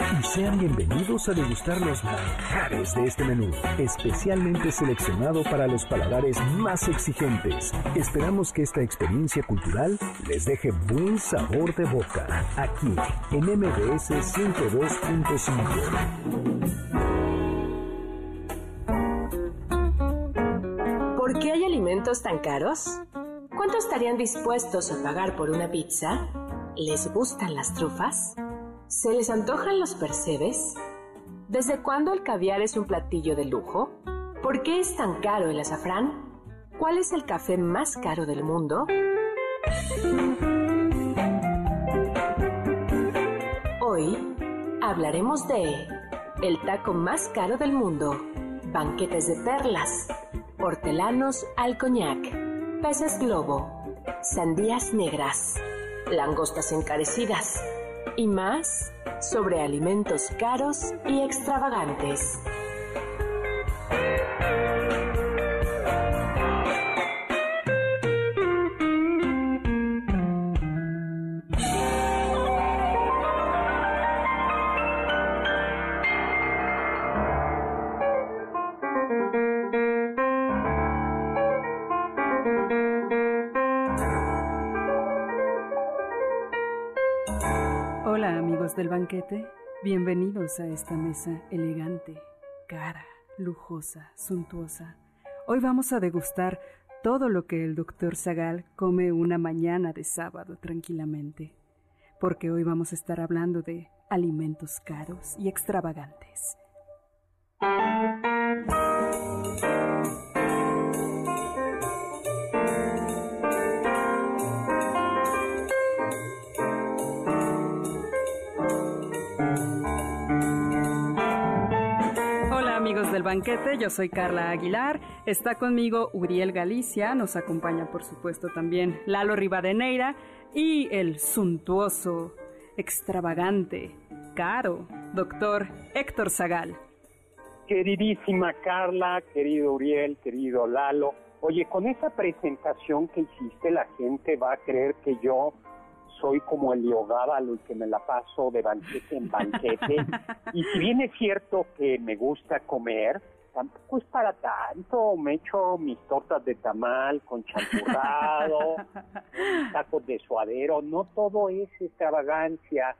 y sean bienvenidos a degustar los manjares de este menú, especialmente seleccionado para los paladares más exigentes. Esperamos que esta experiencia cultural les deje buen sabor de boca, aquí en MBS 102.5. ¿Por qué hay alimentos tan caros? ¿Cuánto estarían dispuestos a pagar por una pizza? ¿Les gustan las trufas? ¿Se les antojan los percebes? ¿Desde cuándo el caviar es un platillo de lujo? ¿Por qué es tan caro el azafrán? ¿Cuál es el café más caro del mundo? Hoy hablaremos de el taco más caro del mundo, banquetes de perlas, hortelanos al coñac, peces globo, sandías negras, langostas encarecidas y más sobre alimentos caros y extravagantes. Bienvenidos a esta mesa elegante, cara, lujosa, suntuosa. Hoy vamos a degustar todo lo que el doctor Zagal come una mañana de sábado tranquilamente, porque hoy vamos a estar hablando de alimentos caros y extravagantes. Banquete, yo soy Carla Aguilar, está conmigo Uriel Galicia, nos acompaña por supuesto también Lalo Rivadeneira y el suntuoso, extravagante, caro, doctor Héctor Zagal. Queridísima Carla, querido Uriel, querido Lalo, oye, con esa presentación que hiciste la gente va a creer que yo soy como el Leogábalo y que me la paso de banquete en banquete. y si bien es cierto que me gusta comer, tampoco es para tanto. Me echo mis tortas de tamal con champurrado, tacos de suadero. No todo es extravagancia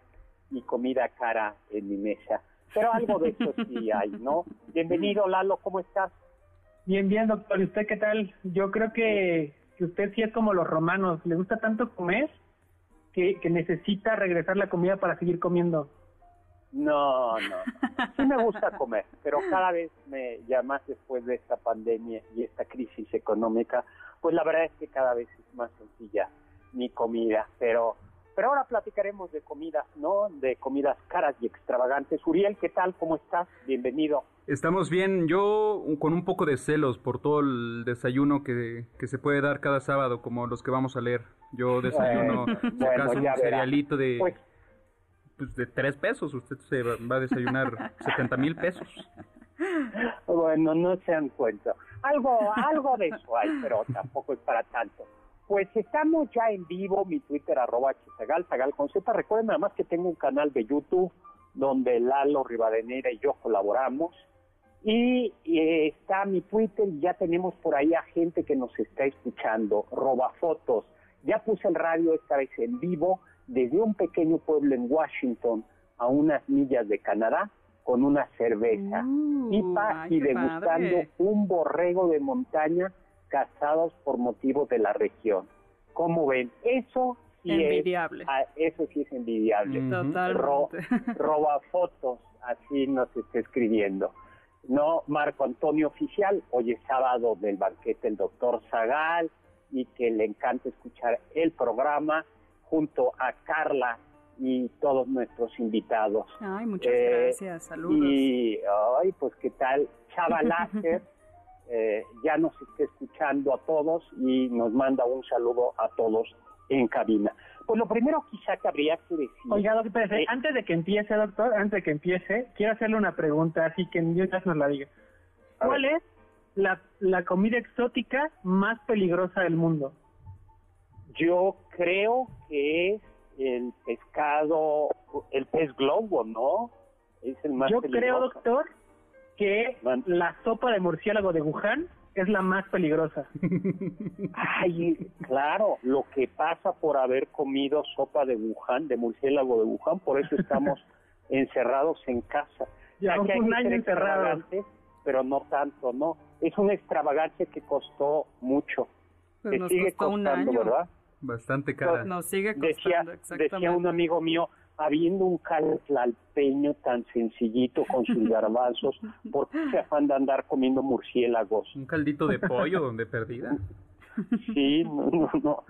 y comida cara en mi mesa. Pero algo de eso sí hay, ¿no? Bienvenido, Lalo, ¿cómo estás? Bien, bien, doctor. ¿Y usted qué tal? Yo creo que, que usted sí es como los romanos. ¿Le gusta tanto comer? Que, necesita regresar la comida para seguir comiendo. No, no, sí me gusta comer, pero cada vez me, ya más después de esta pandemia y esta crisis económica, pues la verdad es que cada vez es más sencilla mi comida, pero pero ahora platicaremos de comidas, ¿no? De comidas caras y extravagantes. Uriel, ¿qué tal? ¿Cómo estás? Bienvenido. Estamos bien, yo con un poco de celos por todo el desayuno que, que se puede dar cada sábado, como los que vamos a leer. Yo desayuno, bueno, un cerealito de, pues, pues, de tres pesos, usted se va a desayunar 70 mil pesos. Bueno, no se cuenta. Algo, algo de eso hay, pero tampoco es para tanto. Pues estamos ya en vivo, mi Twitter arroba chisagal, sagal con Z. Recuerden además que tengo un canal de YouTube donde Lalo Rivadeneira y yo colaboramos. Y, está mi Twitter y ya tenemos por ahí a gente que nos está escuchando, roba fotos. Ya puse el radio esta vez en vivo desde un pequeño pueblo en Washington a unas millas de Canadá con una cerveza uh, y, y degustando un borrego de montaña casados por motivo de la región. ¿Cómo ven? Eso sí envidiable. Es, ah, eso sí es envidiable. Totalmente. roba fotos, así nos está escribiendo. No, Marco Antonio Oficial, hoy es sábado del banquete el doctor Zagal y que le encanta escuchar el programa junto a Carla y todos nuestros invitados. Ay, muchas eh, gracias, saludos. Y, ay, pues qué tal, Chava eh, ya nos está escuchando a todos y nos manda un saludo a todos en cabina. Pues lo primero quizá que habría que decir... Oiga, doctor, eh, antes de que empiece, doctor, antes de que empiece, quiero hacerle una pregunta, así que Dios nos la diga. ¿Cuál es la, la comida exótica más peligrosa del mundo? Yo creo que es el pescado, el pez globo, ¿no? Es el más Yo creo, doctor, que la sopa de murciélago de Wuhan es la más peligrosa. Ay, claro, lo que pasa por haber comido sopa de Wuhan, de murciélago de Wuhan, por eso estamos encerrados en casa. Ya, que hay un año encerrado. Pero no tanto, ¿no? Es una extravagancia que costó mucho. Pues que sigue costando, ¿verdad? Bastante cara. Nos sigue costando, decía, decía un amigo mío, habiendo un caltlalpeño tan sencillito con sus garbanzos, ¿por qué se afán de andar comiendo murciélagos? Un caldito de pollo donde perdida. Sí, no, no, no.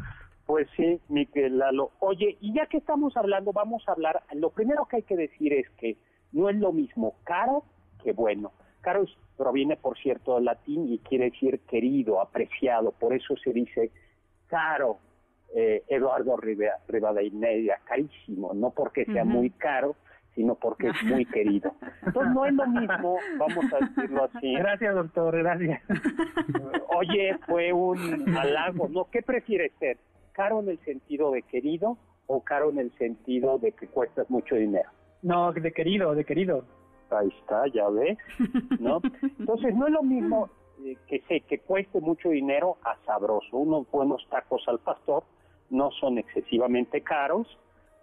Pues sí, Miguel Lalo. Oye, y ya que estamos hablando, vamos a hablar, lo primero que hay que decir es que no es lo mismo caro que bueno. Caro proviene, por cierto, del latín y quiere decir querido, apreciado, por eso se dice caro, eh, Eduardo Rivadeneira, carísimo, no porque sea muy caro, sino porque es muy querido. Entonces no es lo mismo, vamos a decirlo así. Gracias, doctor, gracias. Oye, fue un halago, ¿no? ¿Qué prefieres ser? ¿Caro en el sentido de querido o caro en el sentido de que cuestas mucho dinero? No, de querido, de querido. Ahí está, ya ves, ¿no? Entonces no es lo mismo eh, que sé que cueste mucho dinero a sabroso. Unos buenos tacos al pastor no son excesivamente caros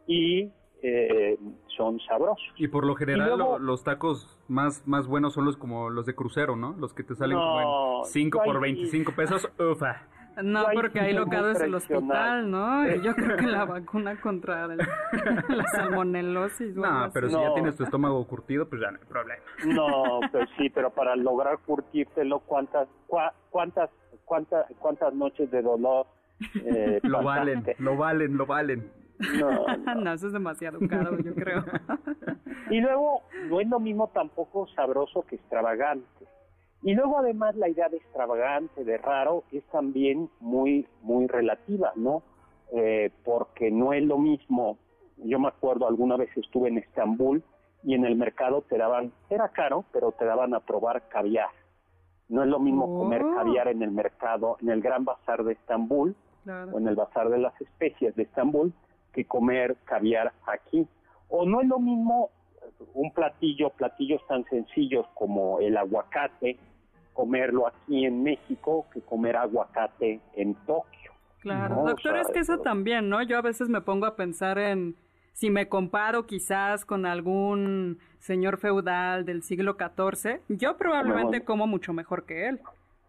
y eh, son sabrosos. Y por lo general los tacos más, más buenos son los como los de crucero, ¿no? Los que te salen como en 5 por 25 pesos, ufa. No, porque hay locales en el hospital, ¿no? Y yo creo que la vacuna contra la salmonelosis. No, pero si ya tienes tu estómago curtido, pues ya no hay problema. No, pues sí, pero para lograr curtírtelo, ¿cuántas, cuántas, cuántas, cuántas noches de dolor eh, lo valen, lo valen, lo valen. No, eso es demasiado caro, yo creo. y luego, no es lo mismo tampoco sabroso que extravagante. Y luego además la idea de extravagante, de raro, es también muy, muy relativa, ¿no? Eh, porque no es lo mismo, yo me acuerdo alguna vez estuve en Estambul y en el mercado te daban, era caro, pero te daban a probar caviar. No es lo mismo comer oh. caviar en el mercado, en el Gran Bazar de Estambul, o en el Bazar de las Especias de Estambul que comer caviar aquí. O no es lo mismo un platillo, platillos tan sencillos como el aguacate, comerlo aquí en México que comer aguacate en Tokio. Claro, doctor, es que eso también, ¿no? Yo a veces me pongo a pensar en si me comparo quizás con algún señor feudal del siglo XIV, yo probablemente como mucho mejor que él.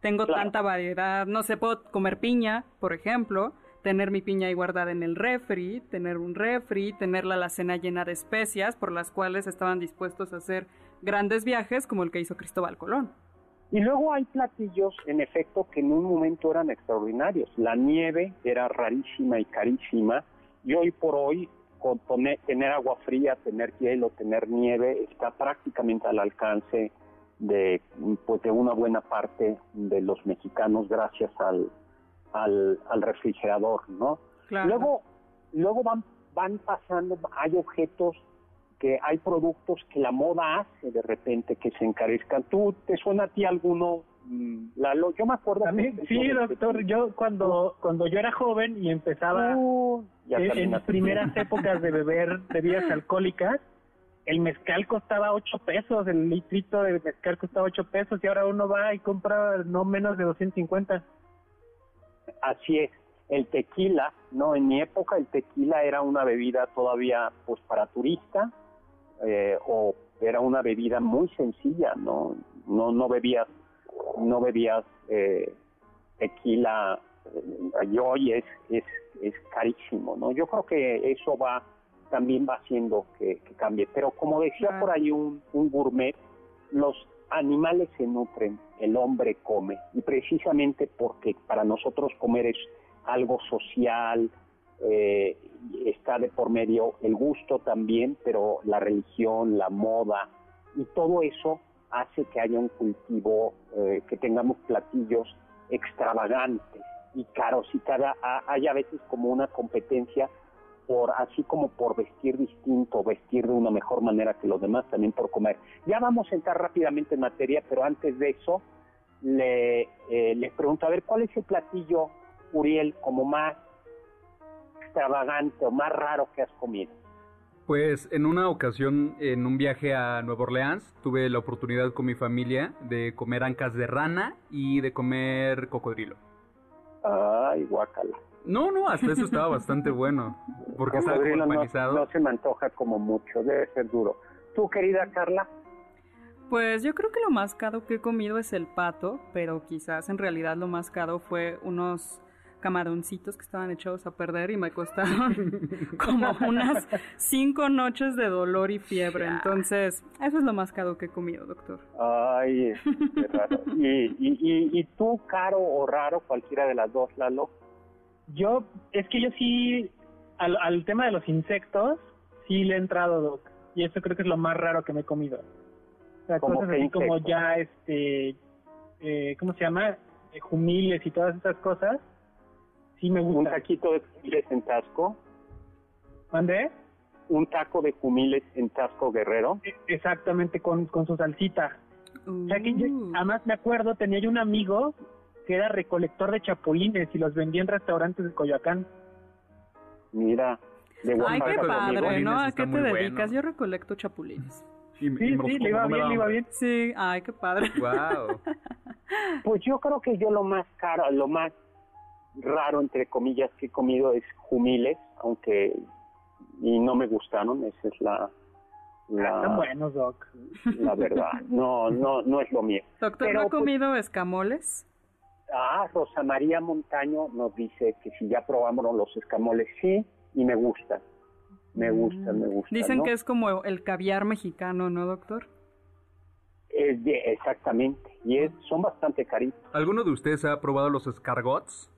Tengo tanta variedad, no sé, puedo comer piña, por ejemplo, tener mi piña ahí guardada en el refri, tener un refri, tener la alacena llena de especias por las cuales estaban dispuestos a hacer grandes viajes como el que hizo Cristóbal Colón. Y luego hay platillos, en efecto, que en un momento eran extraordinarios. La nieve era rarísima y carísima, y hoy por hoy con tener agua fría, tener hielo, tener nieve, está prácticamente al alcance de, pues, de una buena parte de los mexicanos gracias al, al, refrigerador, ¿no? Luego, luego van, van pasando, hay objetos que hay productos que la moda hace de repente que se encarezcan. ¿Tú te suena a ti alguno? Mm, Lalo, yo me acuerdo. sí, doctor. Yo cuando cuando yo era joven y empezaba uh, en, las primeras épocas de beber bebidas alcohólicas, el mezcal costaba 8 pesos, el litrito de mezcal costaba 8 pesos y ahora uno va y compra no menos de 250. Así es, el tequila, no, en mi época el tequila era una bebida todavía pues para turista eh, o era una bebida muy sencilla, no, no, no bebías, no bebías eh, tequila eh, y hoy es, es, es carísimo, ¿no? Yo creo que eso va también va haciendo que, cambie. Pero como decía por ahí un, un gourmet, los animales se nutren, el hombre come. Y precisamente porque para nosotros comer es algo social, eh, está de por medio el gusto también, pero la religión, la moda, y todo eso hace que haya un cultivo, eh, que tengamos platillos extravagantes y caros y cada haya a veces como una competencia por así como por vestir distinto, vestir de una mejor manera que los demás, también por comer. Ya vamos a entrar rápidamente en materia, pero antes de eso le eh, les pregunto a ver cuál es el platillo Uriel como más extravagante o más raro que has comido. Pues en una ocasión, en un viaje a Nueva Orleans, tuve la oportunidad con mi familia de comer ancas de rana y de comer cocodrilo. Ay, guacala. No, no, hasta eso estaba bastante bueno. Porque estaba como no, no, se me antoja como mucho, debe ser duro. ¿Tú, querida Carla? Pues yo creo que lo más caro que he comido es el pato, pero quizás en realidad lo más caro fue unos camaroncitos que estaban echados a perder y me costaron como unas cinco noches de dolor y fiebre. Entonces, eso es lo más caro que he comido, doctor. Ay, qué raro. ¿Y, y, y, tú, caro o raro, cualquiera de las dos, Lalo? Yo, es que yo sí, al, al tema de los insectos, sí le he entrado, Doc. Y eso creo que es lo más raro que me he comido. O sea, cosas así como ya, este, eh, ¿cómo se llama? Eh, jumiles y todas esas cosas Sí me gusta. Un taquito de jumiles en Tasco. ¿Mande? Un taco de jumiles en Tasco Guerrero. E, exactamente, con, con su salsita. Uh. además me acuerdo, tenía yo un amigo que era recolector de chapulines y los vendía en restaurantes de Coyoacán. Mira, de Ay, qué padre, ¿no? ¿A qué te dedicas? Yo recolecto chapulines. sí, sí, le iba bien, le iba bien. Sí, ay, qué padre. Wow. pues yo creo que yo lo más caro, lo más raro, entre comillas, que he comido es jumiles, aunque y no me gustaron, esa es la... la Están buenos, Doc. La verdad, no, no, no es lo mío. Doctor, ¿no ha pues, comido escamoles? Ah, Rosa María Montaño nos dice que si ya probamos los escamoles, sí, y me gustan. Me gustan, me gustan. Dicen que es como el caviar mexicano, ¿no, doctor? Es de, exactamente, y es, son bastante caritos. ¿Alguno de ustedes ha probado los escargots?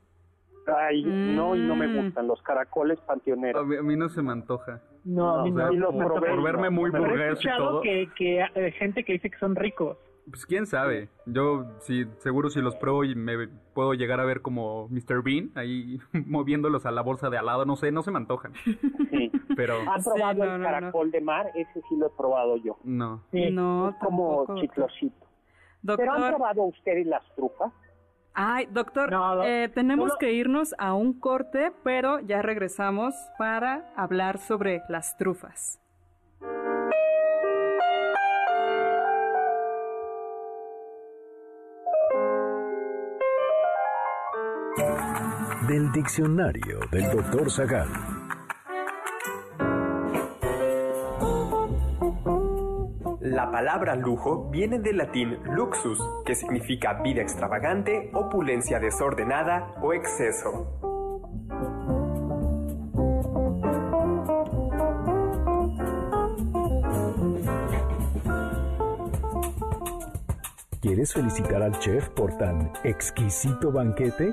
Ay, no, y no me mm. gustan los caracoles panteoneros. A mí, no se me antoja. No, a mí no. por, verme muy burgués y todo. que, que hay eh, gente que dice que son ricos. Pues quién sabe. Yo sí, seguro si los pruebo y me puedo llegar a ver como Mr. Bean ahí moviéndolos a la bolsa de al lado, no sé, no se me antojan. Sí. Pero ¿Han probado el caracol de mar? Ese sí lo he probado yo. No. Sí, no, es como chiclosito. ¿Pero han probado ustedes las trufas? Ay, doctor, eh, tenemos que irnos a un corte, pero ya regresamos para hablar sobre las trufas. Del diccionario del doctor Zagal. La palabra lujo viene del latín luxus, que significa vida extravagante, opulencia desordenada o exceso. ¿Quieres felicitar al chef por tan exquisito banquete?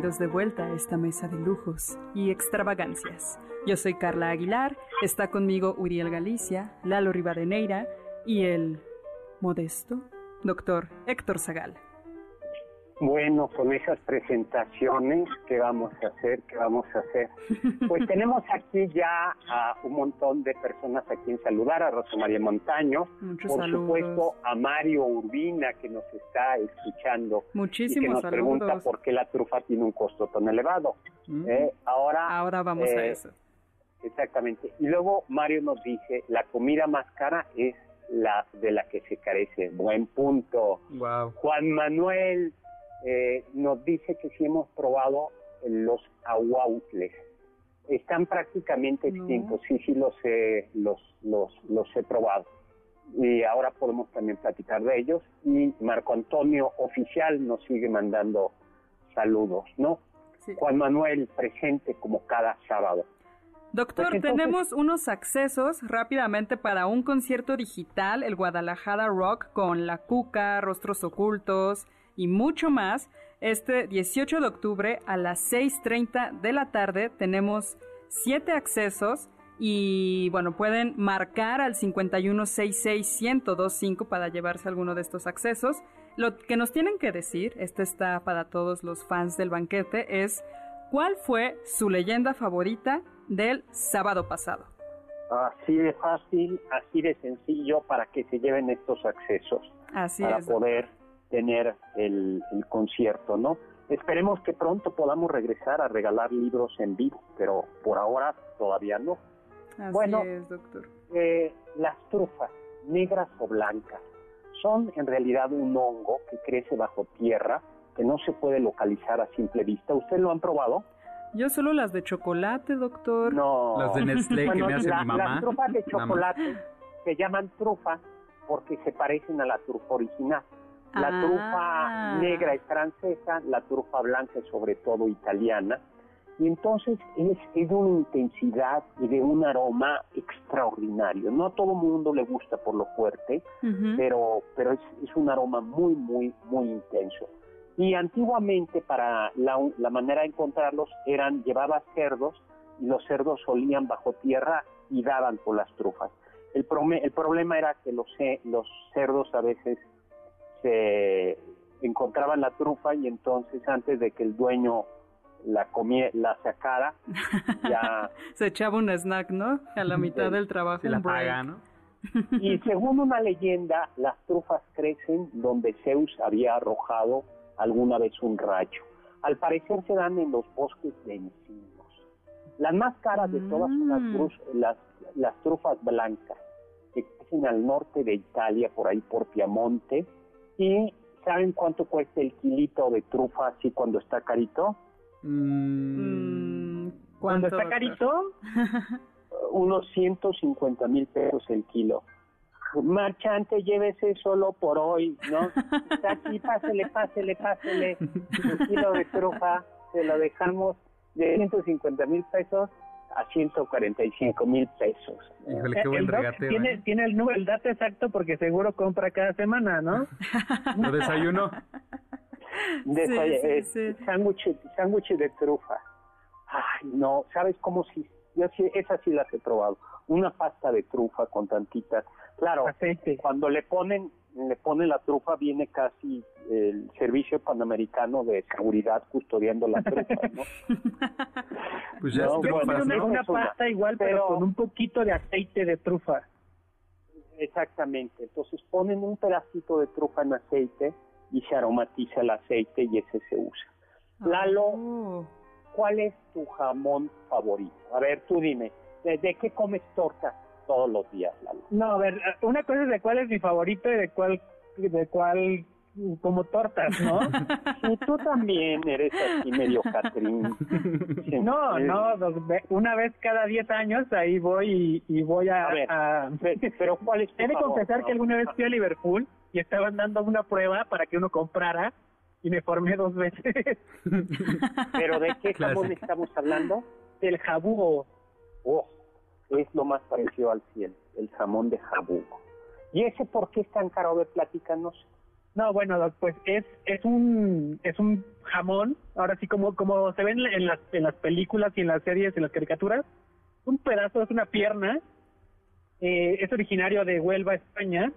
De vuelta a esta mesa de lujos y extravagancias. Yo soy Carla Aguilar, está conmigo Uriel Galicia, Lalo Rivadeneira y el modesto doctor Héctor Zagal. Bueno, con esas presentaciones, ¿qué vamos a hacer? ¿Qué vamos a hacer? Pues tenemos aquí ya a un montón de personas a quien saludar, a Rosa María Montaño, por supuesto a Mario Urbina que nos está escuchando Muchísimos y que nos pregunta por qué la trufa tiene un costo tan elevado. Mm. Eh, ahora, ahora vamos a eh, eso. Exactamente. Y luego Mario nos dice, la comida más cara es la de la que se carece. Buen punto. Wow. Juan Manuel eh, nos dice que si hemos probado los aguautles. Están prácticamente extintos, sí, sí los he, los, los, los he probado. Y ahora podemos también platicar de ellos. Y Marco Antonio Oficial nos sigue mandando saludos, ¿no? Juan Manuel presente como cada sábado. Doctor, pues tenemos unos accesos rápidamente para un concierto digital, el Guadalajara Rock, con La Cuca, Rostros Ocultos, y mucho más. Este 18 de octubre a las 6.30 de la tarde tenemos 7 accesos y bueno, pueden marcar al 5166-1025 para llevarse alguno de estos accesos. Lo que nos tienen que decir, este está para todos los fans del banquete, es ¿cuál fue su leyenda favorita del sábado pasado? Así de fácil, así de sencillo para que se lleven estos accesos. Así para poder tener el, concierto, ¿no? Esperemos que pronto podamos regresar a regalar libros en vivo, pero por ahora todavía no. bueno, doctor. Eh, las trufas, negras o blancas, son en realidad un hongo que crece bajo tierra, que no se puede localizar a simple vista. ¿Usted lo han probado? Yo solo las de chocolate, doctor. No. Las de Nestlé que me hace mi mamá. Las trufas de chocolate se llaman trufa porque se parecen a la trufa original. La ah. trufa negra es francesa, la trufa blanca es sobre todo italiana. Y entonces es, de una intensidad y de un aroma extraordinario. No a todo mundo le gusta por lo fuerte, pero, pero es, un aroma muy, muy, muy intenso. Y antiguamente para la, la manera de encontrarlos eran, llevaba cerdos y los cerdos solían bajo tierra y daban por las trufas. El, el problema era que los, los cerdos a veces se encontraban la trufa y entonces antes de que el dueño la comía, la sacara, ya... se echaba un snack, ¿no? A la mitad del trabajo. Se la paga, ¿no? y según una leyenda, las trufas crecen donde Zeus había arrojado alguna vez un rayo. Al parecer se dan en los bosques de encinos. Las más caras de todas son las, mm. las, las trufas blancas, que crecen al norte de Italia, por ahí por Piamonte, ¿Y saben cuánto cuesta el kilito de trufa así cuando está carito? Mm, ¿Cuando está carito? Unos 150 mil pesos el kilo. Marchante, llévese solo por hoy, ¿no? Está aquí, pásele, pásele, pásele. El kilo de trufa se lo dejamos de 150 mil pesos a 145 mil pesos. Híjole, qué buen el tiene, ¿eh? tiene el, el dato exacto porque seguro compra cada semana, ¿no? ¿Lo desayuno? De sí, sí, eh, sándwich de trufa. Ay, no, ¿sabes cómo si? Yo sí, esas sí las he probado. Una pasta de trufa con tantitas. Claro, cuando le ponen le pone la trufa, viene casi el servicio panamericano de seguridad custodiando la trufa, ¿no? pues ya no, una, pasta igual, pero, con un poquito de aceite de trufa. Exactamente, entonces ponen un pedacito de trufa en aceite y se aromatiza el aceite y ese se usa. Lalo, oh. ¿cuál es tu jamón favorito? A ver, tú dime, ¿de, qué comes torta? Todos los días, No, a ver, una cosa es de cuál es mi favorito y de cuál, de cuál como tortas, ¿no? y tú también eres así medio Catrín. no, no, una vez cada 10 años ahí voy y, voy a... a pero ¿cuál es tu He de confesar que alguna vez fui a Liverpool y estaban dando una prueba para que uno comprara y me formé dos veces. ¿Pero de qué jamón estamos hablando? Del jabugo. Oh, es lo más parecido al cielo, el jamón de jabugo. ¿Y ese por qué es tan caro? de platícanos. No, bueno, pues es es un es un jamón, ahora sí como como se ven en las en las películas y en las series, en las caricaturas, un pedazo es una pierna, eh, es originario de Huelva, España,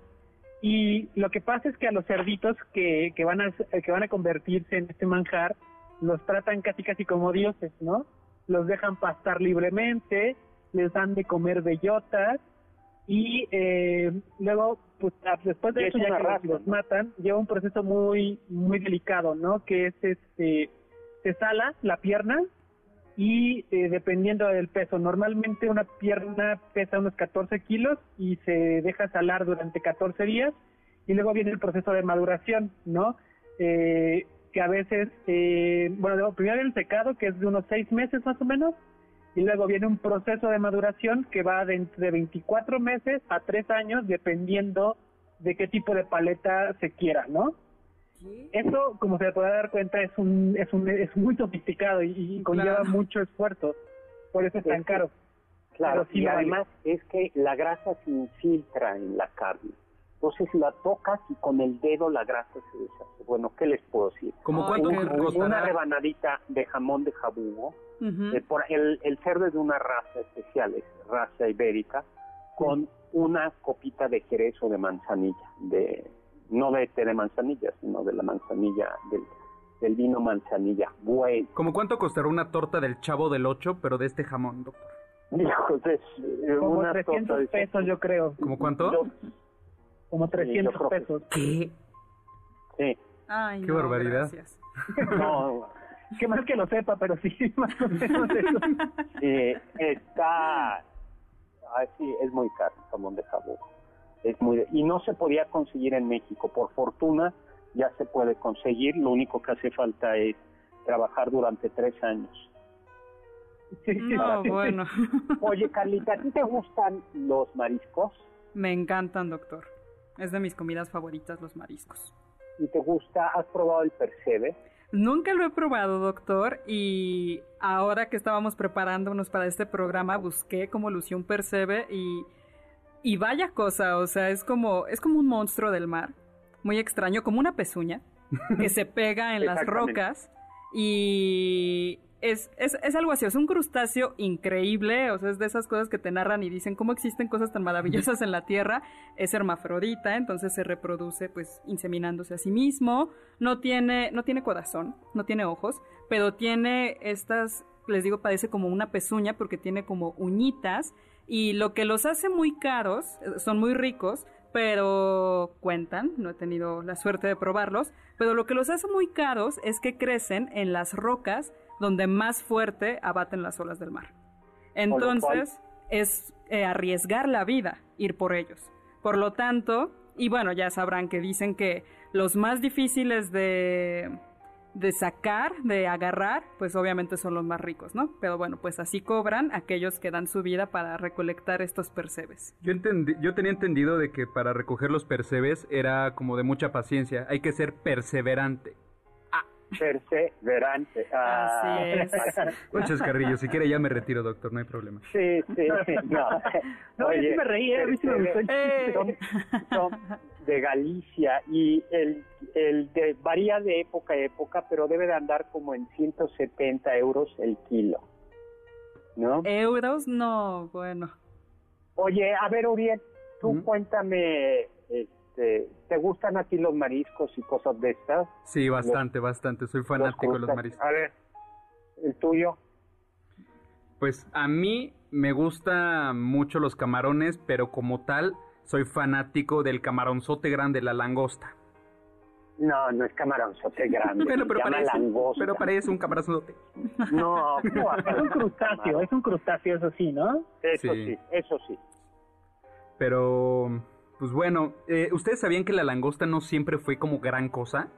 Y lo que pasa es que a los cerditos que, que, van a, que van a convertirse en este manjar, los tratan casi casi como dioses, ¿no? Los dejan pastar libremente, les dan de comer bellotas y eh, luego pues después de eso ya que los matan lleva un proceso muy muy delicado no que es este se sala la pierna y eh, dependiendo del peso normalmente una pierna pesa unos 14 kilos y se deja salar durante 14 días y luego viene el proceso de maduración no eh, que a veces eh, bueno primero el secado que es de unos 6 meses más o menos y luego viene un proceso de maduración que va de entre 24 meses a 3 años dependiendo de qué tipo de paleta se quiera, ¿no? Eso, como se puede dar cuenta, es un es un es muy sofisticado y, conlleva mucho esfuerzo, por eso es tan caro. Claro, y además es que la grasa se infiltra en la carne. Entonces la tocas y con el dedo la grasa se deshace. Bueno, ¿qué les puedo decir? ¿Cómo cuánto Una rebanadita de jamón de jabugo eh, por el, el, cerdo es de una raza especial, es raza ibérica, con una copita de jerez o de manzanilla, de no de té de manzanilla, sino de la manzanilla, del, del vino manzanilla. Bueno. ¿Cómo cuánto costará una torta del chavo del 8, pero de este jamón, doctor? Eh, como 300 pesos, yo creo. ¿Cómo cuánto? Como 300 pesos. ¿Qué? Sí. Ay, Qué barbaridad. no, que más que lo sepa, pero sí, más o menos eso. Sí, está, así, es muy caro el jamón de jabón. Es muy, y no se podía conseguir en México. Por fortuna ya se puede conseguir. Lo único que hace falta es trabajar durante tres años. no, bueno. Oye, Carlita, ¿a ti te gustan los mariscos? Me encantan, doctor. Es de mis comidas favoritas los mariscos. ¿Y te gusta? ¿Has probado el percebe? Nunca lo he probado, doctor, y ahora que estábamos preparándonos para este programa, busqué como Lución Percebe y, y vaya cosa, o sea, es como, es como un monstruo del mar, muy extraño, como una pezuña, que se pega en las rocas y es, es, es, algo así, es un crustáceo increíble, o sea, es de esas cosas que te narran y dicen cómo existen cosas tan maravillosas en la Tierra, es hermafrodita, entonces se reproduce pues inseminándose a sí mismo, no tiene, no tiene corazón, no tiene ojos, pero tiene estas, les digo, parece como una pezuña porque tiene como uñitas y lo que los hace muy caros, eh, son muy ricos, pero cuentan, no he tenido la suerte de probarlos, pero lo que los hace muy caros es que crecen en las rocas donde más fuerte abaten las olas del mar. Entonces, es eh, arriesgar la vida ir por ellos. Por lo tanto, y bueno, ya sabrán que dicen que los más difíciles de, de sacar, de agarrar, pues obviamente son los más ricos, ¿no? Pero bueno, pues así cobran aquellos que dan su vida para recolectar estos percebes. Yo, entendí, yo tenía entendido de que para recoger los percebes era como de mucha paciencia, hay que ser perseverante perseverante. Ah, Así es. Muchas carrillos, si quiere ya me retiro, doctor, no hay problema. Sí, sí, no. no Oye, me reí, ¿eh? eh. Son, de Galicia y el, el de, varía de época a época, pero debe de andar como en 170 euros el kilo. ¿No? ¿Euros? No, bueno. Oye, a ver, Uriel, tú cuéntame este, ¿te gustan a ti los mariscos y cosas de estas? Sí, bastante, bastante. Soy fanático de los mariscos. A ver, ¿el tuyo? Pues a mí me gustan mucho los camarones, pero como tal, soy fanático del camaronzote grande, la langosta. No, no es camaronzote grande, pero, pero, parece, langosta. pero parece un camaronzote. No, es un crustáceo, es un crustáceo, eso sí, ¿no? Eso sí eso sí. Pero pues bueno, eh, ¿ustedes sabían que la langosta no siempre fue como gran cosa?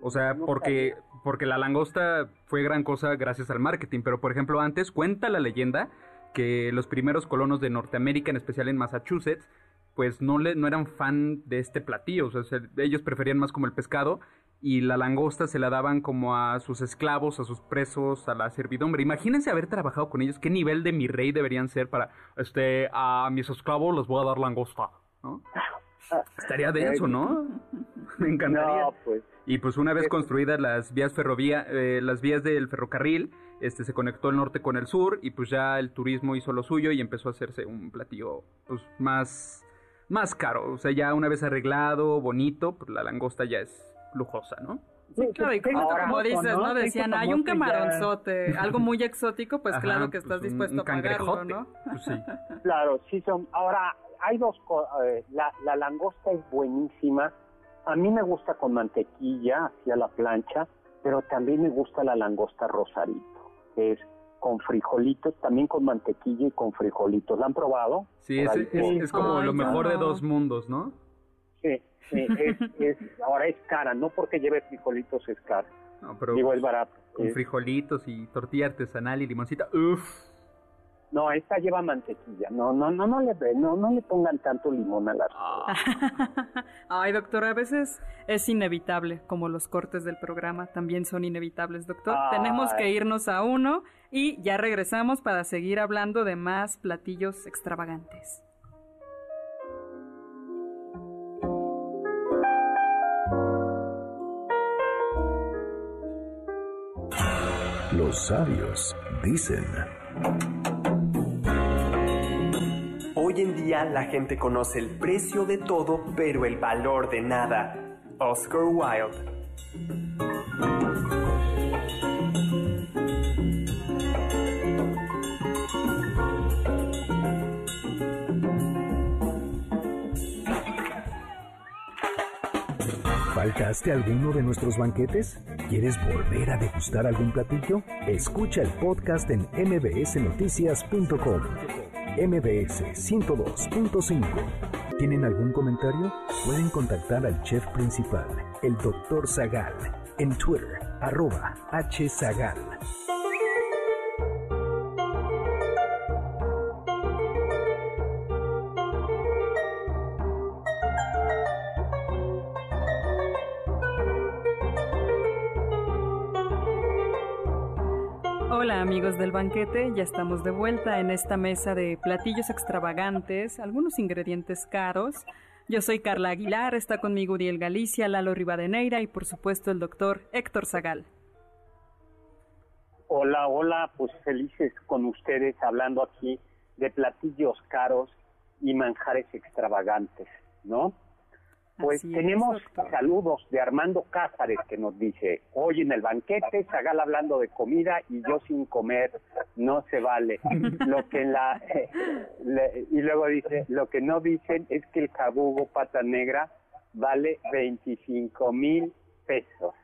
O sea, porque, porque la langosta fue gran cosa gracias al marketing, pero por ejemplo antes cuenta la leyenda que los primeros colonos de Norteamérica, en especial en Massachusetts, pues no, le, no eran fan de este platillo, o sea, ellos preferían más como el pescado y la langosta se la daban como a sus esclavos, a sus presos, a la servidumbre. Imagínense haber trabajado con ellos, qué nivel de mi rey deberían ser para, este, a mis esclavos les voy a dar langosta. Estaría denso, ¿no? Me encantaría. pues. Y pues una vez construidas las vías ferrovía, eh, las vías del ferrocarril, este se conectó el norte con el sur y pues ya el turismo hizo lo suyo y empezó a hacerse un platillo pues más más caro. O sea, ya una vez arreglado, bonito, pues la langosta ya es lujosa, ¿no? Sí, claro, y como, dices, ¿no? Decían, hay un camaronzote, algo muy exótico, pues claro que estás pues dispuesto a pagarlo, ¿no? Pues sí. Claro, sí son. Ahora, hay dos cosas. Eh, la, la langosta es buenísima. A mí me gusta con mantequilla, hacia la plancha, pero también me gusta la langosta rosarito, que es con frijolitos, también con mantequilla y con frijolitos. ¿La han probado? Sí, es, es, como lo mejor de dos mundos, ¿no? Sí, sí es, ahora es cara, no porque lleve frijolitos es cara. No, pero Digo, es barato. Con frijolitos y tortilla artesanal y limoncita, uff. No, esta lleva mantequilla. No, no, no, no le, no, no le pongan tanto limón a la. Ay, doctor, a veces es inevitable, como los cortes del programa también son inevitables, doctor. Tenemos que irnos a uno y ya regresamos para seguir hablando de más platillos extravagantes. Los sabios dicen. Día la gente conoce el precio de todo, pero el valor de nada. Oscar Wilde. ¿Faltaste alguno de nuestros banquetes? ¿Quieres volver a degustar algún platillo? Escucha el podcast en mbsnoticias.com MBS 102.5. ¿Tienen algún comentario? Pueden contactar al chef principal, el Dr. Zagal, en Twitter, arroba hzagal. Del banquete, ya estamos de vuelta en esta mesa de platillos extravagantes, algunos ingredientes caros. Yo soy Carla Aguilar, está conmigo Uriel Galicia, Lalo Rivadeneira y por supuesto el doctor Héctor Zagal. Hola, hola, pues felices con ustedes hablando aquí de platillos caros y manjares extravagantes, ¿no? Pues tenemos saludos de Armando Cázares que nos dice, hoy en el banquete, Zagal hablando de comida y yo sin comer, no se vale. Lo que la y luego dice, lo que no dicen es que el cabugo pata negra vale 25 mil pesos.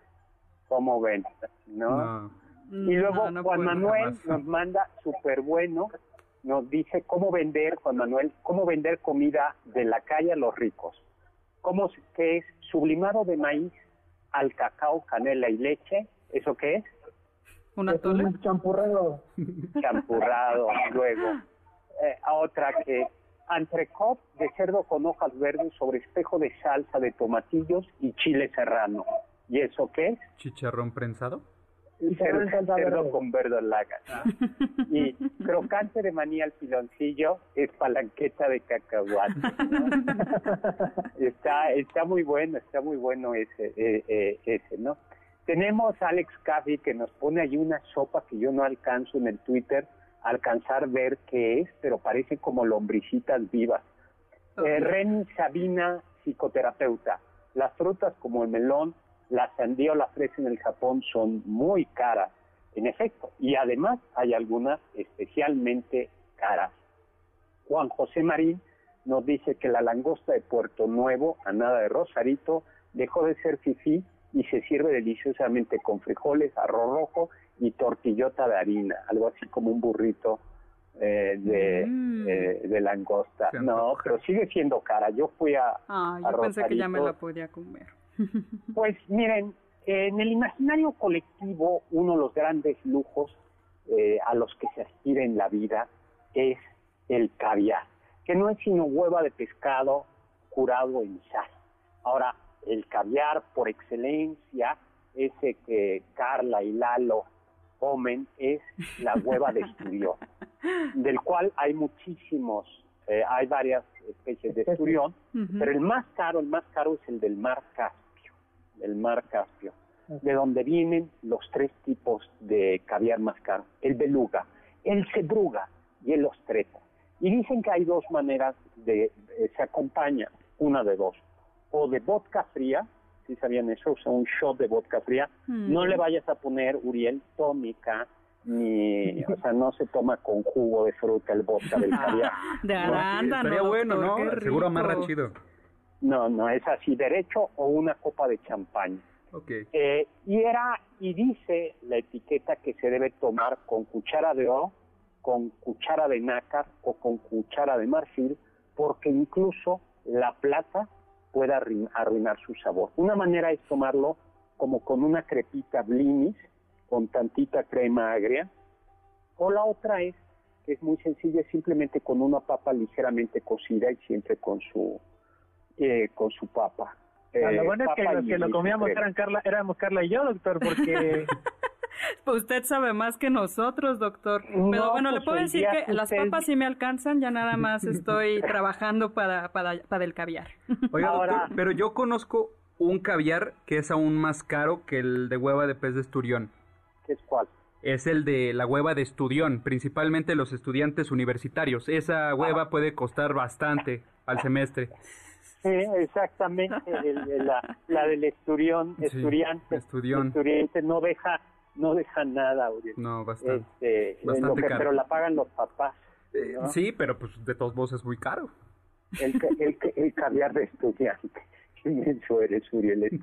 ¿Cómo ven? ¿No? Y luego Juan Manuel nos manda súper bueno, nos dice cómo vender, Juan Manuel, cómo vender comida de la calle a los ricos ¿Cómo que es sublimado de maíz al cacao, canela y leche? ¿Eso qué es? ¿Un atole? champurrado. Champurrado, luego. Eh, a otra que entrecot de cerdo con hojas verdes sobre espejo de salsa de tomatillos y chile serrano. ¿Y eso qué es? Chicharrón prensado. Cerdo, con verdolaga. Ah. Y crocante de maní al piloncillo es palanqueta de cacahuate. está, está muy bueno, está muy bueno ese, eh, eh, ese, ¿no? Tenemos a Alex Caffey que nos pone ahí una sopa que yo no alcanzo en el Twitter alcanzar ver qué es, pero parece como lombricitas vivas. Eh, Reni Sabina, psicoterapeuta. Las frutas como el melón la sandía o la fresa en el Japón son muy caras, en efecto, y además hay algunas especialmente caras. Juan José Marín nos dice que la langosta de Puerto Nuevo, a nada de Rosarito, dejó de ser fifí y se sirve deliciosamente con frijoles, arroz rojo y tortillota de harina, algo así como un burrito eh, de, mm. eh, de langosta. No, pero sigue siendo cara. Yo fui a. Ah, yo pensé que ya me la podía comer. Pues miren, en el imaginario colectivo, uno de los grandes lujos eh, a los que se aspira en la vida es el caviar, que no es sino hueva de pescado curado en sal. Ahora, el caviar por excelencia, ese que Carla y Lalo comen, es la hueva de estudión, del cual hay muchísimos, eh, hay varias especies de esturión, pero el más caro, el más caro es el del mar Caspio el mar Caspio, de donde vienen los tres tipos de caviar más caro, el beluga, el cebruga y el ostreta. Y dicen que hay dos maneras de, eh, se acompaña, una de dos, o de vodka fría, si sabían eso, o sea, un shot de vodka fría, mm. no le vayas a poner, Uriel, tónica, ni, o sea, no se toma con jugo de fruta el vodka del caviar. de arándano. Estaría bueno, ¿no? Seguro amarra chido. No, no, es así, derecho o una copa de champán. Okay. Eh, y era, y dice la etiqueta que se debe tomar con cuchara de oro, con cuchara de nácar o con cuchara de marfil, porque incluso la plata puede arruinar su sabor. Una manera es tomarlo como con una crepita blinis, con tantita crema agria, o la otra es, que es muy sencilla, simplemente con una papa ligeramente cocida y siempre con su, eh, con su papa. Ah, lo bueno es que los que lo comíamos eran Carla, éramos Carla y yo, doctor, porque... pues usted sabe más que nosotros, doctor. Pero bueno, le pues puedo decir que las papas sí me alcanzan, ya nada más estoy trabajando para, para, para el caviar. Oiga, doctor, pero yo conozco un caviar que es aún más caro que el de hueva de pez de esturión. ¿Qué es cuál? Es el de la hueva de esturión, principalmente los estudiantes universitarios. Esa hueva ah. puede costar bastante al semestre. Sí, exactamente, la, del esturión, estudiante, estudiante no deja no deja nada, No, bastante. Este, caro. Pero la pagan los papás. Eh, sí, pero pues de todos modos es muy caro. El, el, el caviar de estudiante. Qué eres, Uriel.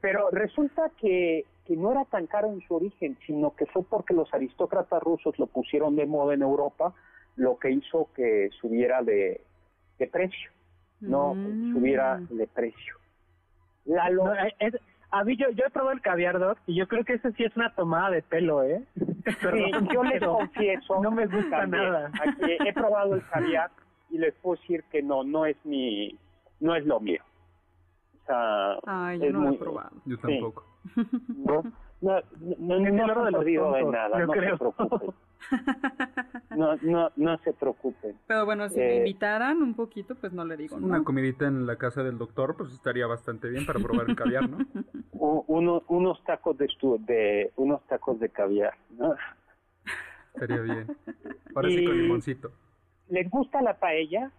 Pero resulta que, que no era tan caro en su origen, sino que fue porque los aristócratas rusos lo pusieron de moda en Europa, lo que hizo que subiera de, de precio no mm. subiera de precio. Lalo, a mí yo, yo he probado el caviar, Doc, y yo creo que ese sí es una tomada de pelo, ¿eh? yo les confieso. No me gusta nada. Aquí he probado el caviar y les puedo decir que no, no es mi, no es lo mío. O sea, Ay, yo no lo he probado. Yo tampoco. No, no, no, no, no, no de nada, no creo. se preocupen. No, no, no se preocupen. Pero bueno, si me eh, invitaran un poquito, pues no le digo. Una comidita en la casa del doctor, pues estaría bastante bien para probar el caviar, ¿no? unos tacos de, de unos tacos de caviar, ¿no? Estaría bien. Ahora sí con limoncito. ¿Les gusta la paella?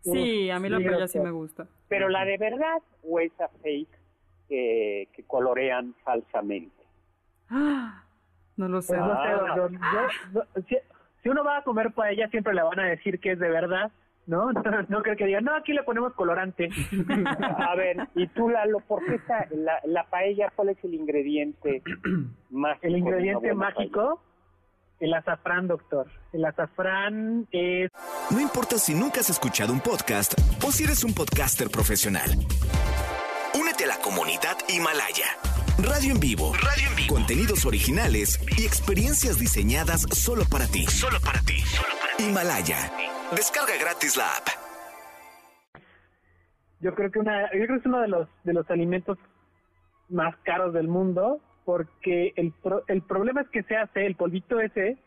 Sí, a mí la paella sí me gusta. Pero la de verdad o esa fake que, que colorean falsamente. ¡Ah! No lo sé. Pues si, uno va a comer paella, siempre le van a decir que es de verdad. ¿no? No, creo que digan, no, aquí le ponemos colorante. A ver, y tú, Lalo, ¿por qué está la, la paella, cuál es el ingrediente mágico? El ingrediente mágico, el azafrán, doctor. El azafrán es... No importa si nunca has escuchado un podcast o si eres un podcaster profesional. Comunidad Himalaya. Radio en vivo. Radio en vivo. Contenidos originales y experiencias diseñadas solo para ti. Solo para ti. Himalaya. Descarga gratis la app. Yo creo que una, yo creo que es uno de los de los alimentos más caros del mundo porque el el problema es que se hace el polvito ese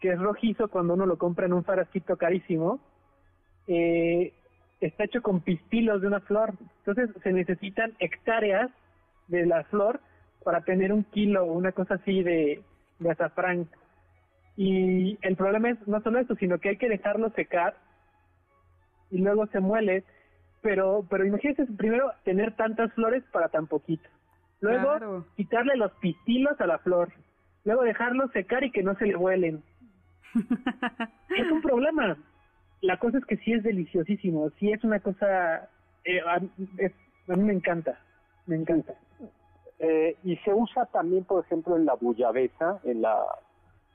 que es rojizo cuando uno lo compra en un frasquito carísimo. Eh, está hecho con pistilos de una flor. Entonces se necesitan hectáreas de la flor para tener un kilo o una cosa así de, de azafrán. Y el problema es no solo eso, sino que hay que dejarlo secar y luego se muele. Pero, pero imagínense primero tener tantas flores para tan poquito. Luego quitarle los pistilos a la flor. Luego dejarlo secar y que no se le huelen. es un problema. La cosa es que sí es deliciosísimo. Sí es una cosa... Eh, a mí me encanta. Me encanta. Eh, y se usa también, por ejemplo, en la bullabesa, en la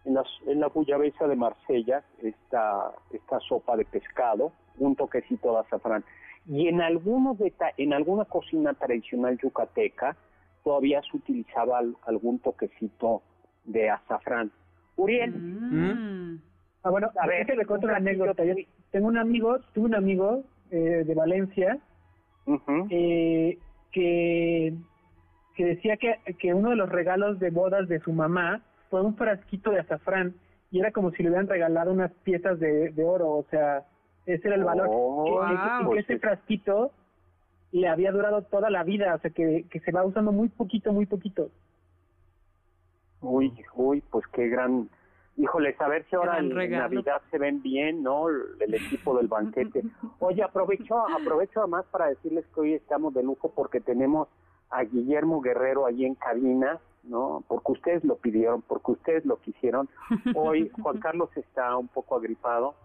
en, en la bullabesa de Marsella, esta, esta sopa de pescado, un toquecito de azafrán. Y en algunos en alguna cocina tradicional yucateca todavía se utilizaba algún toquecito de azafrán. Uriel. Mm. Ah, bueno, a ver, te cuento una anécdota. tengo un amigo, tuve un amigo eh, de Valencia eh, que que decía que, que uno de los regalos de bodas de su mamá fue un frasquito de azafrán y era como si le hubieran regalado unas piezas de, oro, o sea, ese era el valor. y que ese frasquito le había durado toda la vida, o sea, que, que se va usando muy poquito, muy poquito. Uy, uy, pues qué gran, Híjole, a ver si ahora en Navidad se ven bien, ¿no? El equipo del banquete. Oye, aprovecho, aprovecho además para decirles que hoy estamos de lujo porque tenemos a Guillermo Guerrero ahí en cabina, ¿no? Porque ustedes lo pidieron, porque ustedes lo quisieron. Hoy Juan Carlos está un poco agripado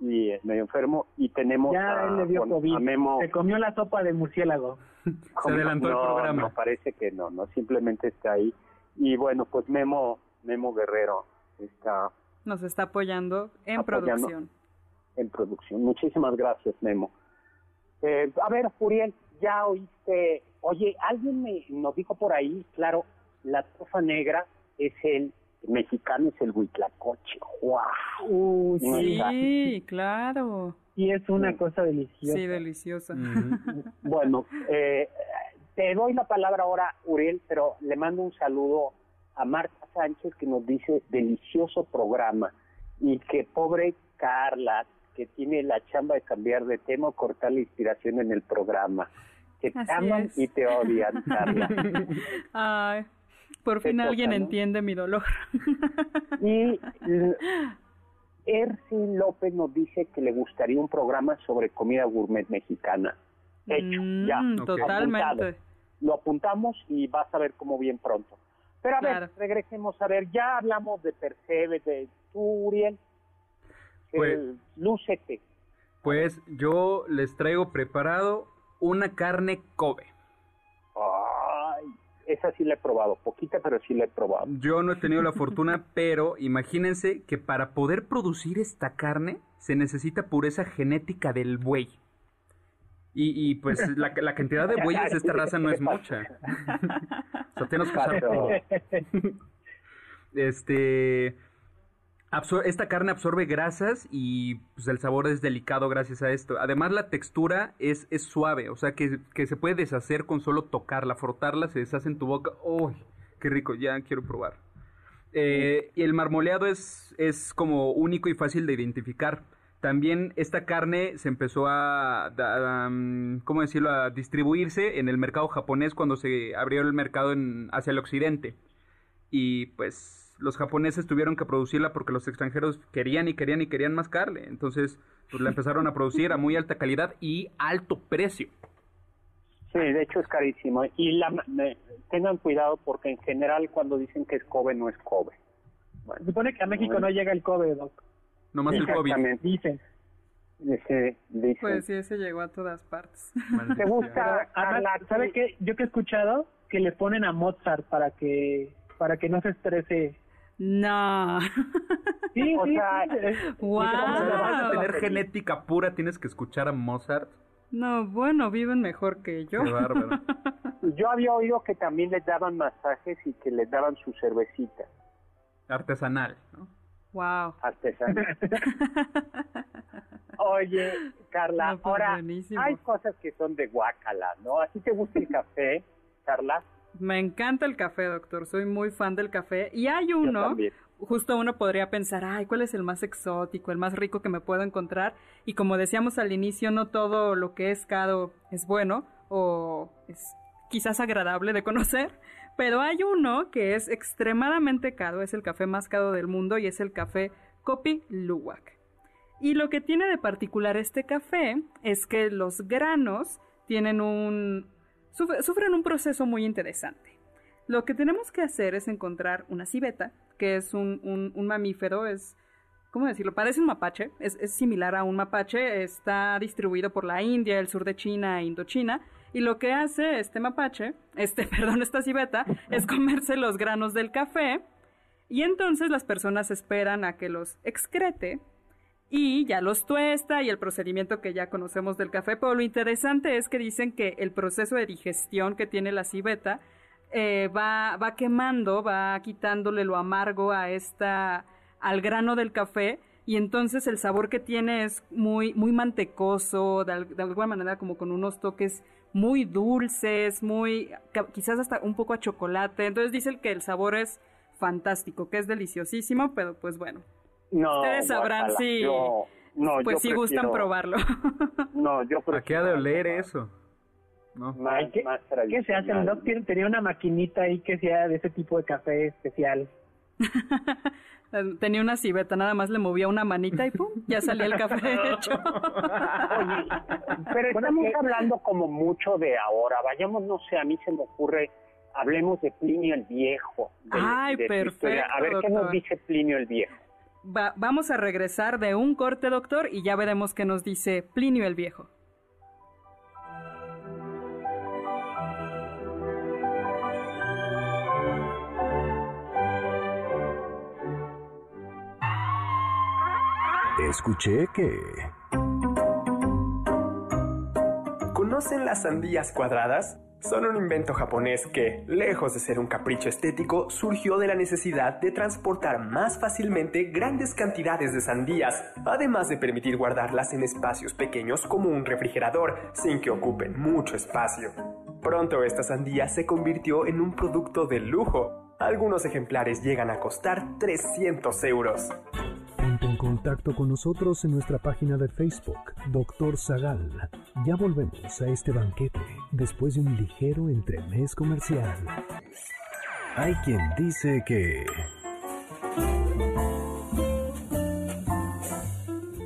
y medio enfermo y tenemos ya él le dio COVID. Memo. Se comió la sopa de murciélago. Se adelantó el programa. No, parece que no, no, simplemente está ahí. Y bueno, pues Memo, Memo Guerrero está... Nos está apoyando en producción. En producción. Muchísimas gracias, Memo. Eh, a ver, Furiel, ya oíste, oye, alguien me nos dijo por ahí, claro, la trufa negra es el mexicano, es el huitlacoche. ¡Wow! sí, claro. Y es una cosa deliciosa. Sí, deliciosa. bueno, eh, te doy la palabra ahora, Uriel, pero le mando un saludo a Marta Sánchez que nos dice delicioso programa y que pobre Carla, que tiene la chamba de cambiar de tema o cortar la inspiración en el programa. Que te aman y te odian, Carla. Ay, por fin alguien entiende mi dolor. y Erci López nos dice que le gustaría un programa sobre comida gourmet mexicana. Hecho, ya. Mm, totalmente. Lo apuntamos y vas a ver cómo bien pronto. Pero a ver, regresemos a ver, ya hablamos de Percebe, de Turiel. Pues, lúcete. Pues yo les traigo preparado una carne Kobe. Ay, esa sí la he probado, poquita, pero sí la he probado. Yo no he tenido la fortuna, pero imagínense que para poder producir esta carne se necesita pureza genética del buey. Y, pues la, la, cantidad de bueyes de esta raza no es mucha. o sea, tenemos que usar todo. Este esta carne absorbe grasas y pues, el sabor es delicado gracias a esto. Además la textura es, es suave, o sea que, se puede deshacer con solo tocarla, frotarla, se deshace en tu boca. ¡Uy! ¡Qué rico! Ya quiero probar. Eh, y el marmoleado es, es como único y fácil de identificar. También esta carne se empezó a, a, ¿cómo decirlo?, a distribuirse en el mercado japonés cuando se abrió el mercado en, hacia el occidente. Y pues los japoneses tuvieron que producirla porque los extranjeros querían y querían y querían más carne. Entonces, pues la empezaron a producir a muy alta calidad y alto precio. Sí, de hecho es carísimo. Y la, tengan cuidado porque en general cuando dicen que es Kobe, no es Kobe. Bueno, supone que a México no llega el Kobe, Doc. Nomás el COVID. Dicen. Pues sí, ese llegó a todas partes. ¿Te gusta? ¿Sabe qué? Yo que he escuchado que le ponen a Mozart para que para que no se estrese no. Sí, o sea, wow. vas a tener genética pura, tienes que escuchar a Mozart. No, bueno, viven mejor que yo. Qué bárbaro. yo había oído que también les daban masajes y que les daban su cervecita. Artesanal, ¿no? Wow. Artesanal. Oye, Carla, pues ahora hay cosas que son de guacala, ¿no? ¿Así te gusta el café, Carla? Me encanta el café, doctor. Soy muy fan del café. Y hay uno, justo uno podría pensar, ay, ¿cuál es el más exótico, el más rico que me puedo encontrar? Y como decíamos al inicio, no todo lo que es caro es bueno o es quizás agradable de conocer. Pero hay uno que es extremadamente caro, es el café más caro del mundo y es el café Kopi Luwak. Y lo que tiene de particular este café es que los granos tienen un, sufren un proceso muy interesante. Lo que tenemos que hacer es encontrar una civeta, que es un, mamífero, es, ¿cómo decirlo? Parece un mapache, es, similar a un mapache, está distribuido por la India, el sur de China e Indochina, y lo que hace este mapache, este, perdón, esta civeta, es comerse los granos del café, y entonces las personas esperan a que los excrete y ya los tuesta y el procedimiento que ya conocemos del café, pero lo interesante es que dicen que el proceso de digestión que tiene la civeta eh, va, va quemando, va quitándole lo amargo a esta, al grano del café y entonces el sabor que tiene es muy, muy mantecoso, de, de alguna manera como con unos toques muy dulces, muy, quizás hasta un poco a chocolate, entonces dicen que el sabor es fantástico, que es deliciosísimo, pero pues bueno, no, Ustedes sabrán si. pues si gustan probarlo. no, yo ¿A qué ha de oler eso? ¿No? ¿Qué, ¿Qué, se hace? ¿No tenía una maquinita ahí que sea de ese tipo de café especial? Eh, tenía una civeta, nada más le movía una manita y ¡pum! ya salía el café hecho. Oye, pero estamos hablando como mucho de ahora. Vayamos, no sé, a mí se me ocurre, hablemos de Plinio el Viejo. Ay, perfecto. A ver qué nos dice Plinio el Viejo. vamos a regresar de un corte, doctor, y ya veremos qué nos dice Plinio el Viejo. Escuché que... ¿Conocen las sandías cuadradas? Son un invento japonés que, lejos de ser un capricho estético, surgió de la necesidad de transportar más fácilmente grandes cantidades de sandías, además de permitir guardarlas en espacios pequeños como un refrigerador, sin que ocupen mucho espacio. Pronto esta sandía se convirtió en un producto de lujo. Algunos ejemplares llegan a costar 300 euros contacto con nosotros en nuestra página de Facebook, Doctor Zagal. Ya volvemos a este banquete después de un ligero entremés comercial. Hay quien dice que...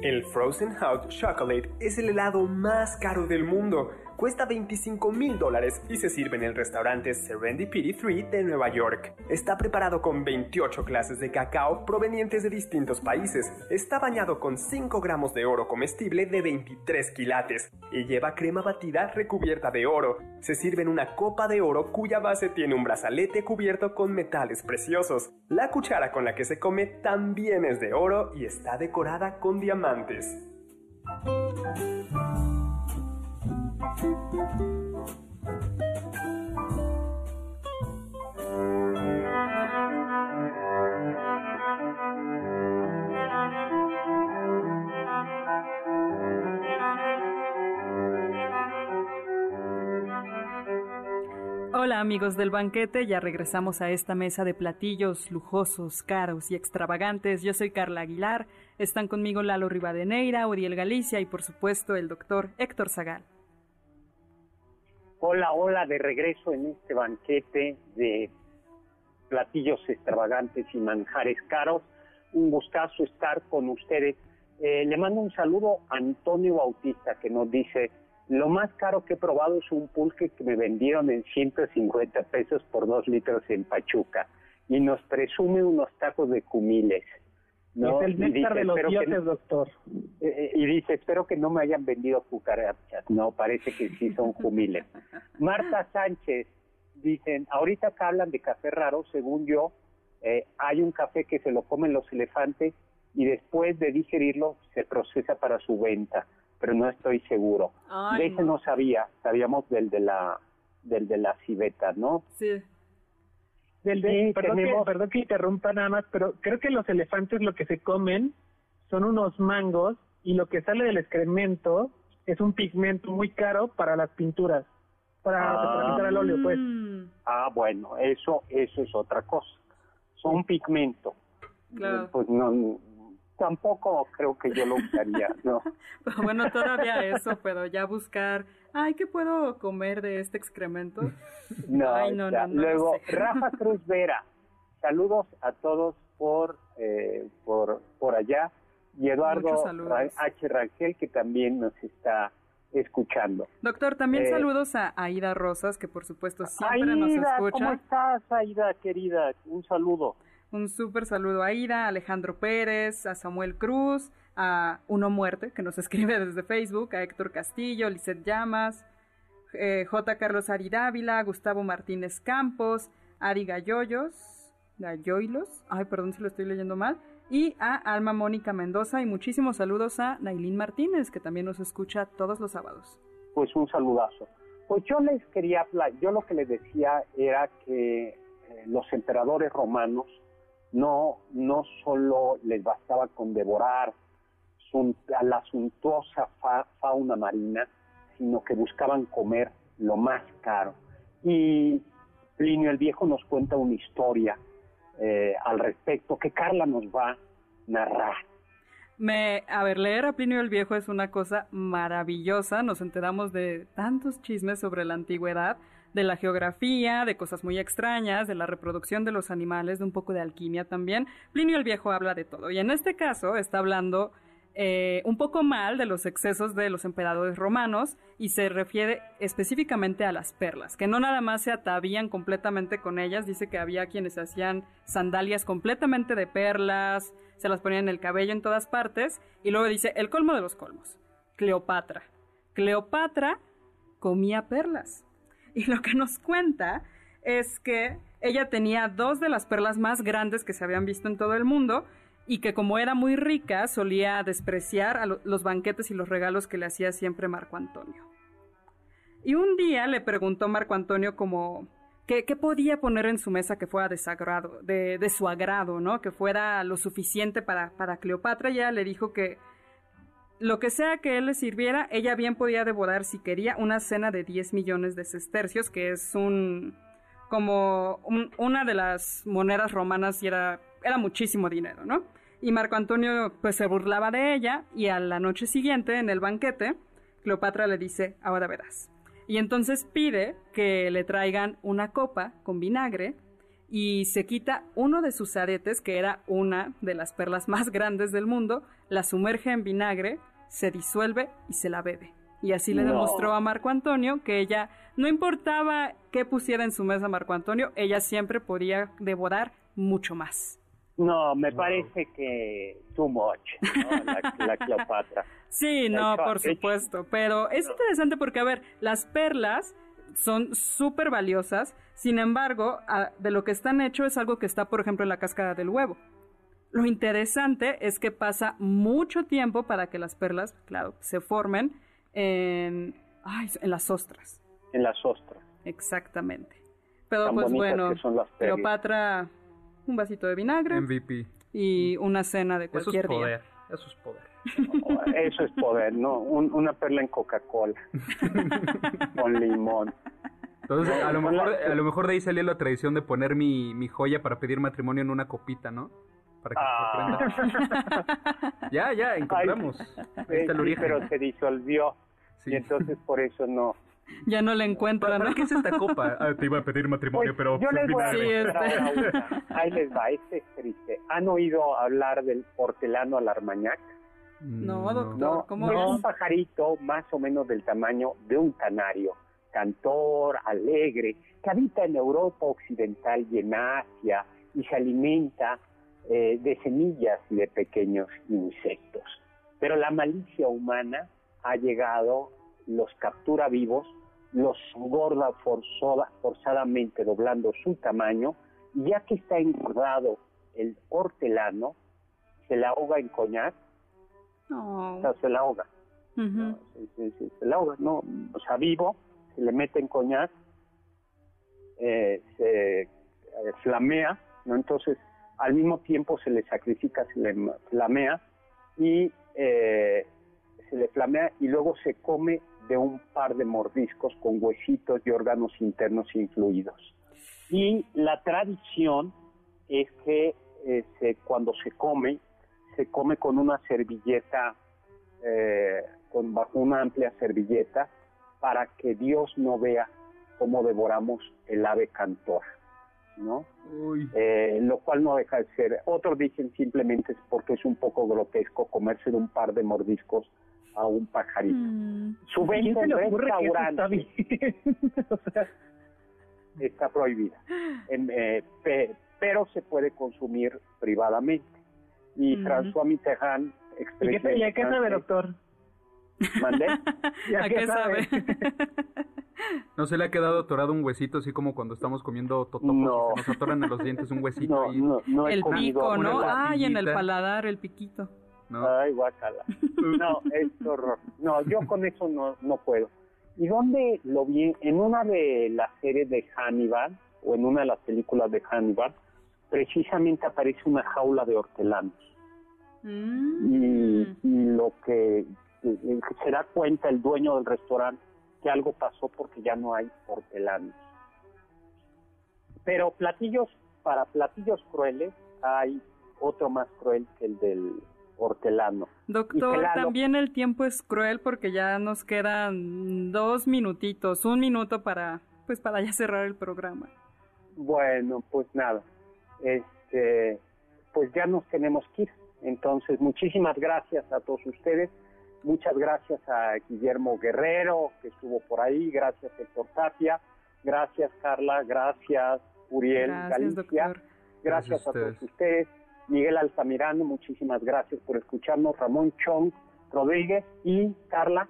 El Frozen Hot Chocolate es el helado más caro del mundo Cuesta 25 mil dólares y se sirve en el restaurante Serendipity 3 de Nueva York. Está preparado con 28 clases de cacao provenientes de distintos países. Está bañado con 5 gramos de oro comestible de 23 quilates y lleva crema batida recubierta de oro. Se sirve en una copa de oro cuya base tiene un brazalete cubierto con metales preciosos. La cuchara con la que se come también es de oro y está decorada con diamantes. Hola amigos del banquete, ya regresamos a esta mesa de platillos lujosos, caros y extravagantes. Yo soy Carla Aguilar, están conmigo Lalo Rivadeneira, Uriel Galicia y por supuesto el doctor Héctor Zagal. Hola, hola, de regreso en este banquete de platillos extravagantes y manjares caros. Un gustazo estar con ustedes. Eh, le mando un saludo a Antonio Bautista que nos dice, lo más caro que he probado es un pulque que me vendieron en 150 pesos por dos litros en Pachuca y nos presume unos tacos de cumiles. ¿No? Es el néctar de los dioses, doctor. Eh, eh, y dice, espero que no me hayan vendido cucarachas. No, parece que sí son jumiles. Marta Sánchez, dicen, ahorita que hablan de café raro, según yo, eh, hay un café que se lo comen los elefantes y después de digerirlo se procesa para su venta, pero no estoy seguro. de ese no. sabía, sabíamos del de la del de la civeta, ¿no? Sí. Del de, perdón, que, perdón que interrumpa nada más, pero creo que los elefantes lo que se comen son unos mangos y lo que sale del excremento es un pigmento muy caro para las pinturas, para, ah, pintar el óleo, pues. Mm. Ah, bueno, eso eso es otra cosa. Son pigmento. Claro. Pues no, tampoco creo que yo lo usaría, ¿no? bueno, todavía eso, pero ya buscar, ay, ¿qué puedo comer de este excremento? No, no, no, Luego, Rafa Cruz Vera, saludos a todos por, eh, por, por allá, y Eduardo H. Rangel, que también nos está escuchando. Doctor, también eh, saludos a Aida Rosas, que por supuesto siempre nos escucha. ¿Cómo estás, Aida, querida? Un saludo. Un súper saludo a Aida, a Alejandro Pérez, a Samuel Cruz, a Uno Muerte, que nos escribe desde Facebook, a Héctor Castillo, Lizeth Llamas, eh, J. Carlos Aridávila, Gustavo Martínez Campos, Ari Galloyos, Galloilos, ay, perdón si lo estoy leyendo mal, y a Alma Mónica Mendoza, y muchísimos saludos a Nailín Martínez, que también nos escucha todos los sábados. Pues un saludazo. Pues yo les quería yo lo que les decía era que eh, los emperadores romanos no, no solo les bastaba con devorar a la suntuosa fauna marina, sino que buscaban comer lo más caro. Y Plinio el Viejo nos cuenta una historia eh, al respecto que Carla nos va a narrar. Me, a ver, leer a Plinio el Viejo es una cosa maravillosa. Nos enteramos de tantos chismes sobre la antigüedad, de la geografía, de cosas muy extrañas, de la reproducción de los animales, de un poco de alquimia también. Plinio el Viejo habla de todo. Y en este caso está hablando eh, un poco mal de los excesos de los emperadores romanos y se refiere específicamente a las perlas, que no nada más se atavían completamente con ellas, dice que había quienes hacían sandalias completamente de perlas, se las ponían en el cabello en todas partes, y luego dice el colmo de los colmos, Cleopatra. Cleopatra comía perlas. Y lo que nos cuenta es que ella tenía dos de las perlas más grandes que se habían visto en todo el mundo, y que como era muy rica solía despreciar a los banquetes y los regalos que le hacía siempre Marco Antonio. Y un día le preguntó Marco Antonio como qué, podía poner en su mesa que fuera de, de, de, su agrado, ¿no? Que fuera lo suficiente para, para Cleopatra. Y ella le dijo que lo que sea que él le sirviera, ella bien podía devorar si quería una cena de 10 millones de sestercios, que es un como una de las monedas romanas y era era muchísimo dinero, ¿no? Y Marco Antonio pues se burlaba de ella y a la noche siguiente en el banquete Cleopatra le dice, ahora verás. Y entonces pide que le traigan una copa con vinagre y se quita uno de sus aretes, que era una de las perlas más grandes del mundo, la sumerge en vinagre, se disuelve y se la bebe. Y así le demostró a Marco Antonio que ella, no importaba qué pusiera en su mesa Marco Antonio, ella siempre podía devorar mucho más. No, me parece que too much, la, Cleopatra. Sí, no, por supuesto, pero es interesante porque, a ver, las perlas son súper valiosas, sin embargo, de lo que están hechos es algo que está, por ejemplo, en la cáscara del huevo. Lo interesante es que pasa mucho tiempo para que las perlas, claro, se formen en, en las ostras. En las ostras. Exactamente. Pero pues bueno, Cleopatra un vasito de vinagre. MVP. Y una cena de cualquier Eso es poder. Eso es poder. Eso es poder, ¿no? una perla en Coca-Cola. con limón. Entonces, a lo, mejor, a lo mejor de ahí salió la tradición de poner mi, mi joya para pedir matrimonio en una copita, ¿no? Para que se ah. ya, ya, encontramos. Pero se disolvió. Y entonces por eso no, ya no le encuentran. ¿Para qué es esta copa? Ah, te iba a pedir matrimonio, pues, pero... Yo les voy a este. Ahí les va, este es triste. ¿Han oído hablar del hortelano al armañac? No, doctor, ¿cómo es? un pajarito más o menos del tamaño de un canario, cantor, alegre, que habita en Europa Occidental y en Asia y se alimenta eh, de semillas y de pequeños insectos. Pero la malicia humana ha llegado, los captura vivos los engorda forzadamente doblando su tamaño y ya que está engordado el hortelano, se la ahoga en coñac, o sea, se la ahoga. se, la ahoga, ¿no? O sea, vivo, se le mete en coñac, eh, se eh, flamea, ¿no? Entonces, al mismo tiempo se le sacrifica, se le flamea y eh, se le flamea y luego se come de un par de mordiscos con huesitos y órganos internos influidos. Y la tradición es que eh, cuando se come, se come con una servilleta, eh, con bajo una amplia servilleta, para que Dios no vea cómo devoramos el ave cantor, ¿no? Eh, lo cual no deja de ser. Otros dicen simplemente es porque es un poco grotesco comerse de un par de mordiscos a un pajarito. Mm. Su venta en restaurante está, está, prohibida, eh, pero se puede consumir privadamente. Y mm. François Mitterrand ¿Y, a qué sabe, doctor? ¿Mandé? ¿A, qué sabe? ¿No se le ha quedado atorado un huesito así como cuando estamos comiendo totopos no. y se nos atoran en los dientes un huesito? No, no, el pico, ¿no? Ah, y en el paladar el piquito. ¿No? Ay, guacala. No, es horror. No, yo con eso no, no puedo. ¿Y dónde lo vi? En una de las series de Hannibal, o en una de las películas de Hannibal, precisamente aparece una jaula de hortelanos. Mm. Y, y, lo que se da cuenta el dueño del restaurante que algo pasó porque ya no hay hortelanos. Pero platillos, para platillos crueles, hay otro más cruel que el del hortelano. Doctor, también el tiempo es cruel porque ya nos quedan dos minutitos, un minuto para, pues para ya cerrar el programa. Bueno, pues nada, este, pues ya nos tenemos que ir. Entonces, muchísimas gracias a todos ustedes. Muchas gracias a Guillermo Guerrero, que estuvo por ahí. Gracias, Héctor Tapia. Gracias, Carla. Gracias, Uriel Galicia. Gracias, a, todos ustedes. Miguel Altamirano, muchísimas gracias por escucharnos. Ramón Chong Rodríguez y Carla.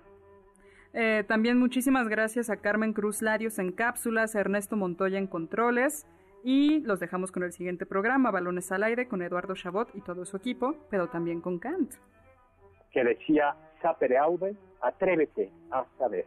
Eh, también muchísimas gracias a Carmen Cruz Larios en cápsulas, a Ernesto Montoya en controles. Y los dejamos con el siguiente programa, Balones al Aire, con Eduardo Chabot y todo su equipo, pero también con Kant. Que decía, sapere aude, atrévete a saber.